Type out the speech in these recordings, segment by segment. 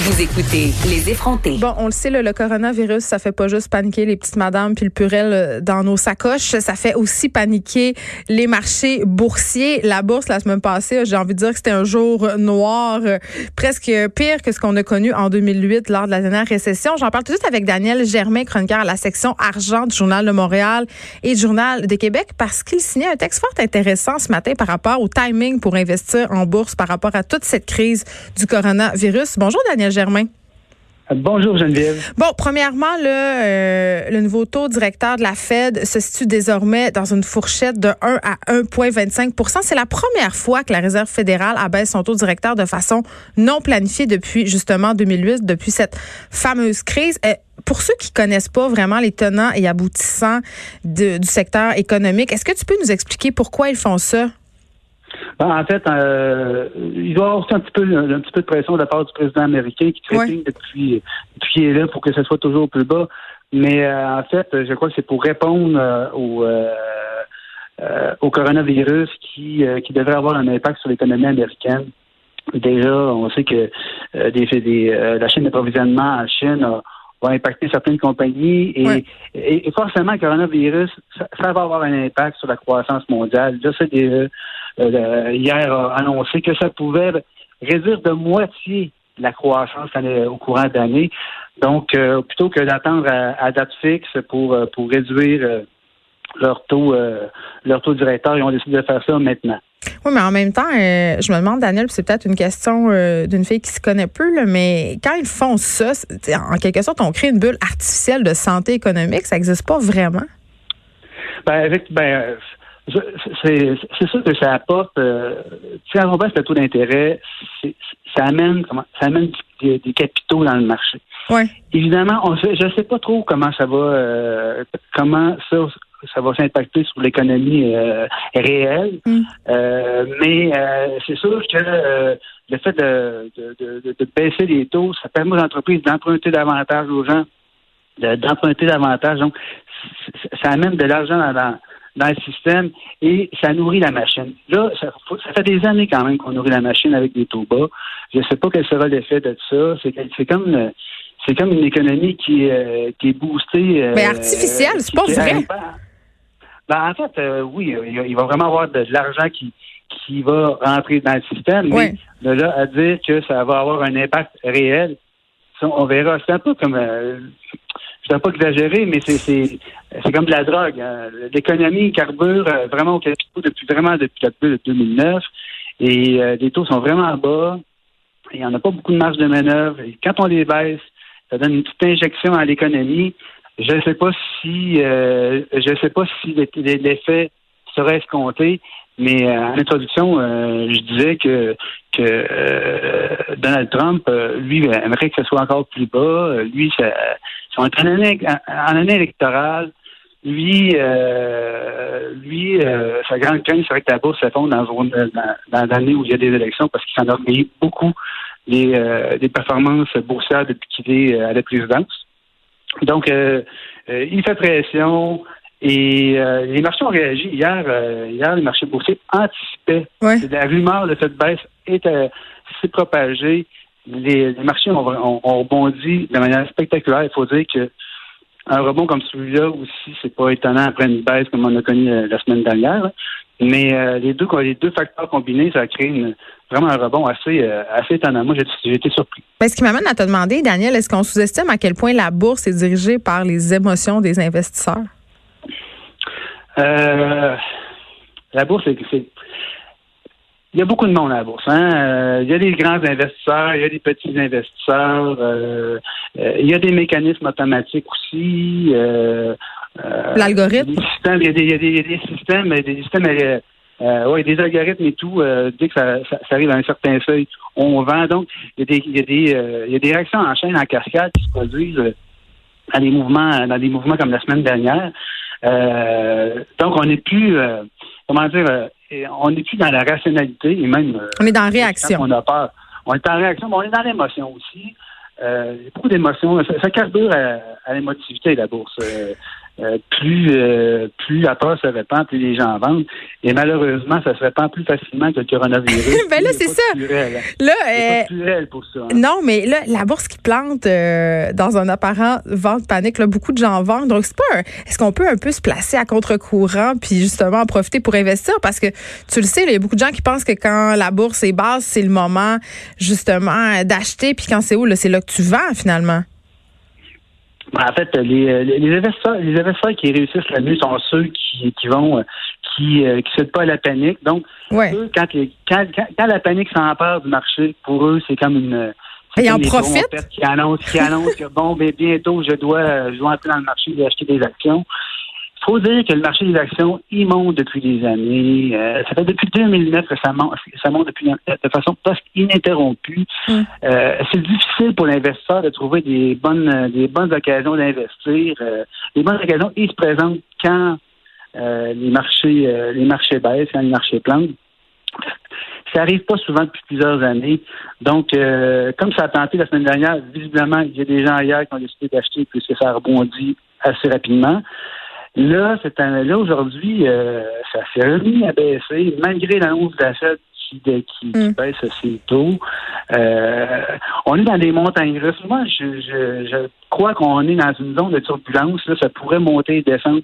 vous écoutez Les effrontés. Bon, on le sait, le, coronavirus, ça fait pas juste paniquer les petites madames puis le purel euh, dans nos sacoches, ça fait aussi paniquer les marchés boursiers. La bourse, la semaine passée, j'ai envie de dire que c'était un jour noir, euh, presque pire que ce qu'on a connu en 2008 lors de la dernière récession. J'en parle tout de suite avec Daniel Germain, chroniqueur à la section argent du Journal de Montréal et du Journal de Québec, parce qu'il signait un texte fort intéressant ce matin par rapport au timing pour investir en bourse par rapport à toute cette crise du coronavirus. Bonjour Daniel Germain? Bonjour Geneviève. Bon, premièrement, le, euh, le nouveau taux directeur de la Fed se situe désormais dans une fourchette de 1 à 1,25% C'est la première fois que la Réserve fédérale abaisse son taux directeur de façon non planifiée depuis justement 2008, depuis cette fameuse crise. Euh, pour ceux qui connaissent pas vraiment les tenants et aboutissants de, du secteur économique, est-ce que tu peux nous expliquer pourquoi ils font ça? Ben, en fait, euh, il doit y avoir aussi un petit peu un petit peu de pression de la part du président américain qui trépigne depuis depuis qu'il est là pour que ce soit toujours plus bas. Mais euh, en fait, je crois que c'est pour répondre euh, au au coronavirus qui qui devrait avoir un impact sur l'économie américaine. Déjà, on sait que des, des la chaîne d'approvisionnement en Chine va impacter certaines compagnies et, et, forcément le coronavirus, ça, ça, va avoir un impact sur la croissance mondiale. Je sais déjà euh, hier a annoncé que ça pouvait réduire de moitié la croissance au courant d'année. Donc, euh, plutôt que d'attendre à, date fixe pour, euh, pour réduire leur taux leur taux directeur, ils ont décidé de faire ça maintenant. Oui, mais en même temps, je me demande, Daniel, c'est peut-être une question d'une fille qui se connaît peu, mais quand ils font ça, en quelque sorte, on crée une bulle artificielle de santé économique. Ça n'existe pas vraiment? Ben, avec, ben, c'est sûr que ça apporte. Euh, si on baisse le taux d'intérêt, ça amène, comment, ça amène des, capitaux dans le marché. Ouais. Évidemment, on je ne sais pas trop comment ça va, euh, comment ça, ça va s'impacter sur l'économie euh, réelle. Mm. Euh, mais c'est sûr que le fait de, de, de, de, baisser les taux, ça permet aux entreprises d'emprunter davantage aux gens, d'emprunter davantage. Donc, ça amène de l'argent dans, dans le système et ça nourrit la machine. Là, ça, fait des années quand même qu'on nourrit la machine avec des taux bas. Je ne sais pas quel sera l'effet de ça. C'est comme c'est comme une économie qui, euh, qui est boostée. Euh, Mais artificielle, c'est pas vrai. Ben, en fait, euh, oui, il va vraiment avoir de, l'argent qui, qui va rentrer dans le système, mais de là à dire que ça va avoir un impact réel, on verra. C'est un peu comme je ne pas exagérer, mais c'est comme de la drogue. Hein. L'économie carbure euh, vraiment au capitaux depuis vraiment depuis la de 2009 et euh, les taux sont vraiment bas. Il n'y en a pas beaucoup de marge de manœuvre. Et quand on les baisse, ça donne une petite injection à l'économie. Je ne sais pas si euh, je sais pas si l'effet serait escompté, mais en introduction, je disais que Donald Trump, lui, aimerait que ce soit encore plus bas. Lui, en année, en année électorale, lui, euh, lui, euh, sa grande crainte serait que la bourse s'effondre dans, dans, l'année où il y a des élections parce qu'il s'en a beaucoup des, euh, des performances boursières depuis qu'il est à la présidence. Donc, il fait pression et les marchés ont réagi. Hier, hier les marchés boursiers anticipaient. La rumeur de cette baisse s'est propagée les, marchés ont, rebondi de manière spectaculaire. Il faut dire que un rebond comme celui-là aussi, c'est pas étonnant après une baisse comme on a connu euh, la semaine dernière. Mais euh, les deux les deux facteurs combinés, ça a créé vraiment un rebond assez euh, assez étonnant. Moi, j'ai été surpris. ce qui m'amène à te demander, Daniel, est-ce qu'on sous-estime à quel point la bourse est dirigée par les émotions des investisseurs? la bourse, c'est il y a beaucoup de monde à la bourse. Hein? Euh, il y a des grands investisseurs, il y a des petits investisseurs, euh, euh, il y a des mécanismes automatiques aussi. L'algorithme? Il y, a des systèmes, des systèmes euh, oui, des algorithmes et tout, euh, dès que ça, ça, arrive à un certain seuil, on vend. Donc, il y a des, il y a des, euh, il y a des réactions en chaîne, en cascade qui se produisent euh, dans des mouvements, dans des mouvements comme la semaine dernière. donc, on n'est plus, comment dire, on n'est plus dans la rationalité et même. on est dans la réaction. On a peur. On est en réaction, mais on est dans l'émotion aussi. Euh, beaucoup d'émotions. Ça, ça carbure à, à l'émotivité, la bourse. Euh, plus euh, plus la peur se répand, plus les gens vendent. Et malheureusement, ça se répand plus facilement que le coronavirus. ben là, c'est ça. Hein. Là, euh, pour ça. Hein. Non, mais là, la bourse qui plante dans un apparent vente panique, là, beaucoup de gens vendent. Donc, c'est pas. Est-ce qu'on peut un peu se placer à contre-courant puis justement en profiter pour investir? Parce que tu le sais, il y a beaucoup de gens qui pensent que quand la bourse est basse, c'est le moment justement d'acheter, puis quand c'est haut, c'est là que tu vends finalement. Ben, en fait, les, les, investisseurs, les investisseurs qui réussissent la mieux sont ceux qui, qui vont, qui ne euh, pas à la panique. Donc, eux, quand, quand, quand, la panique s'empare du marché, pour eux, c'est comme une. Ils en profitent? Qui annoncent, qui annonce que bon, ben, bientôt, je dois, je dois entrer dans le marché et acheter des actions. Faut dire que le marché des actions, il monte depuis des années. Euh, ça fait depuis 2009 que ça monte, ça monte depuis, de façon presque ininterrompue. Mm. Euh, c'est difficile pour l'investisseur de trouver des bonnes, des bonnes occasions d'investir. Euh, les bonnes occasions, ils se présentent quand les marchés, les marchés baissent, quand les marchés plantent. Ça arrive pas souvent depuis plusieurs années. Donc, comme ça a tenté la semaine dernière, visiblement, il y a des gens ailleurs qui ont décidé d'acheter puisque ça a rebondi assez rapidement. Là, c'est un, là aujourd'hui, euh, ça s'est remis à baisser, malgré l'annonce d'achat qui, qui, mm. baisse assez tôt. Euh, on est dans des montagnes russes. Moi, je, je, crois qu'on est dans une zone de turbulence. Là, ça pourrait monter et descendre.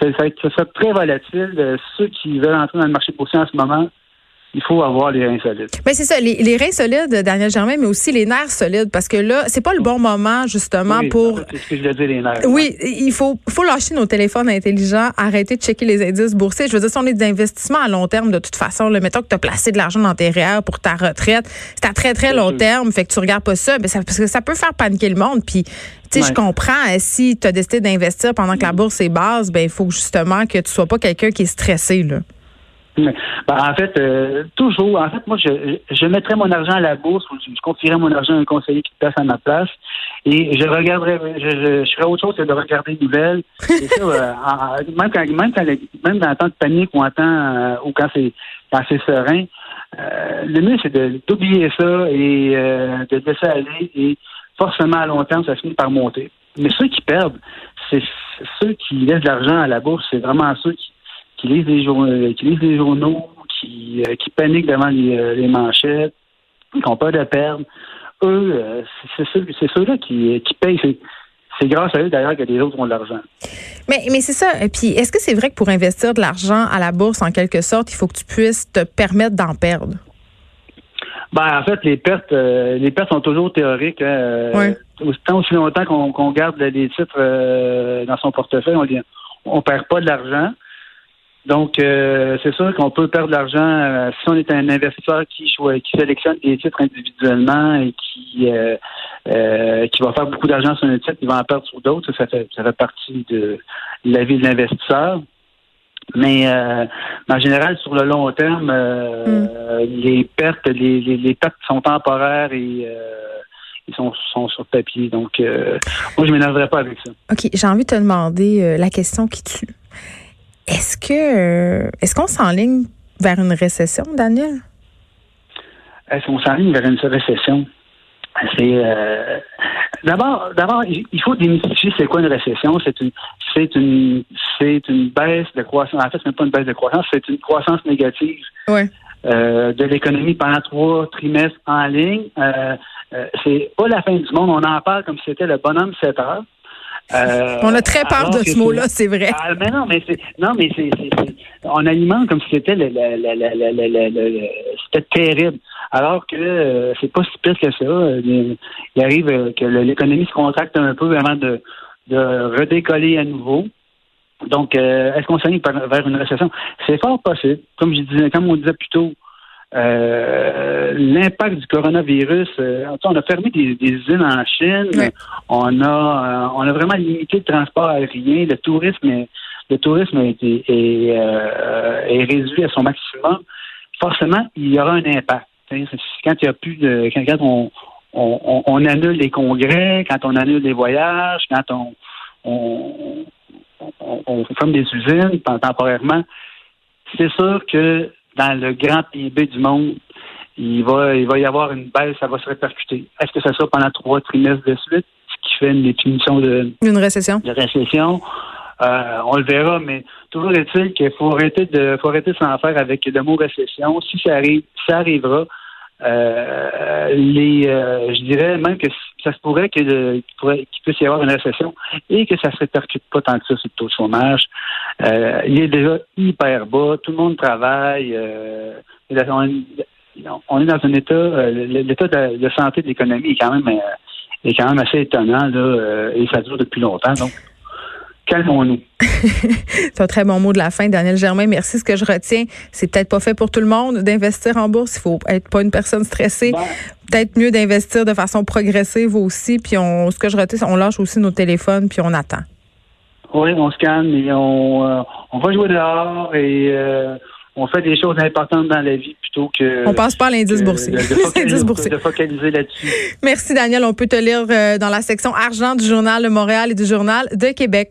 Ça, ça, ça très volatile. Euh, ceux qui veulent entrer dans le marché boursier en ce moment, il faut avoir les reins solides. Mais c'est ça, les, reins solides, Daniel Germain, mais aussi les nerfs solides, parce que là, c'est pas le bon moment justement pour. C'est ce que je dire, les nerfs. Oui, il faut, faut lâcher nos téléphones intelligents, arrêter de checker les indices boursiers. Je veux dire, si on est des investissements à long terme, de toute façon, le mettons que tu as placé de l'argent dans tes REER pour ta retraite, c'est à très très long terme, fait que tu regardes pas ça, ben ça, parce que ça peut faire paniquer le monde. Puis, tu sais, je comprends, euh, si tu as décidé d'investir pendant que la bourse est basse, ben il faut justement que tu sois pas quelqu'un qui est stressé là. Ben, en fait, euh, toujours. En fait, moi, je, je mettrais mon argent à la bourse ou je, confierais mon argent à un conseiller qui passe à ma place et je regarderais, je, je, ferais autre chose que de regarder les nouvelles. Et ça, euh, même quand, même quand, même dans le temps de panique ou en temps euh, ou quand c'est quand c'est serein, le mieux c'est d'oublier ça et de laisser aller et forcément à long terme, ça finit par monter. Mais ceux qui perdent, c'est ceux qui laissent de l'argent à la bourse, c'est vraiment ceux qui qui lisent les journaux, qui lisent les journaux, qui, euh, qui paniquent devant les, euh, les, manchettes, qui n'ont pas de perdre. Eux, euh, c'est ceux-là qui, qui payent. C'est grâce à eux d'ailleurs que les autres ont de l'argent. Mais, mais c'est ça. Et puis, est-ce que c'est vrai que pour investir de l'argent à la bourse, en quelque sorte, il faut que tu puisses te permettre d'en perdre? Ben, en fait, les pertes, les pertes sont toujours théoriques. Hein. Tant aussi longtemps qu'on garde les titres dans son portefeuille, on ne perd pas de l'argent. Donc, euh, c'est sûr qu'on peut perdre de l'argent euh, si on est un investisseur qui, qui sélectionne des titres individuellement et qui euh, qui va faire beaucoup d'argent sur un titre, il va en perdre sur d'autres. Ça fait, ça fait partie de la vie de l'investisseur. Mais en général, sur le long terme, mm. les pertes, les, les, pertes sont temporaires et ils sont, sont sur papier. Donc, moi, je m'énerverais pas avec ça. OK, j'ai envie de te demander la question qui tue. Est-ce que euh, est-ce qu'on s'enligne vers une récession, Daniel? Est-ce qu'on s'enligne vers une récession? C'est euh, d'abord, d'abord, il faut démystifier c'est quoi une récession. C'est une, c'est une, c'est une baisse de croissance. En fait, ce n'est pas une baisse de croissance, c'est une croissance négative euh, de l'économie pendant trois trimestres en ligne. c'est pas la fin du monde. On en parle comme si c'était le bonhomme 7 heures. Euh, on a très peur de ce mot-là, c'est vrai. Ah, mais non, mais c'est non, mais c'est on alimente comme si c'était le, c'était terrible. Alors que euh, c'est pas si pire que ça. Il, arrive euh, que l'économie se contracte un peu avant de, de redécoller à nouveau. Donc, est-ce qu'on s'aligne vers une récession? C'est fort possible. Comme je disais, comme on disait plus tôt, euh, l'impact du coronavirus. Euh, on a fermé des, des usines en Chine. On a euh, on a vraiment limité le transport aérien. Le tourisme est, le tourisme est, est, est réduit à son maximum. Forcément, il y aura un impact. Quand il y a plus de quand, on, on, on, annule les congrès, quand on annule les voyages, quand on, on, on ferme des usines temporairement, c'est sûr que dans le grand PIB du monde, il va, il va y avoir une baisse, ça va se répercuter. Est-ce que ça sera pendant trois trimestres de suite, ce qui fait une définition de, une récession? De récession? Euh, on le verra, mais toujours est-il qu'il faut arrêter de faut arrêter de s'en faire avec le mot récession. Si ça arrive, ça arrivera. Euh, les, euh, je dirais même que ça se pourrait qu'il puisse y avoir une récession et que ça ne se répercute pas tant que ça sur le taux de chômage. Euh, il est déjà hyper bas, tout le monde travaille. on, est dans un état, l'état de, santé de l'économie est quand même est quand même assez étonnant là, et ça dure depuis longtemps. Donc calmons-nous. c'est un très bon mot de la fin, Daniel Germain. Merci. Ce que je retiens, c'est peut-être pas fait pour tout le monde d'investir en bourse. Il faut être pas une personne stressée. Ben. peut-être mieux d'investir de façon progressive aussi. Puis on, ce que je retiens, on lâche aussi nos téléphones puis on attend. Oui, on se calme et on, euh, on va jouer dehors et euh, on fait des choses importantes dans la vie plutôt que. On passe pas à l'indice boursier. De, focaliser, là-dessus. Merci, Daniel. On peut te lire euh, dans la section argent du journal de Montréal et du journal de Québec.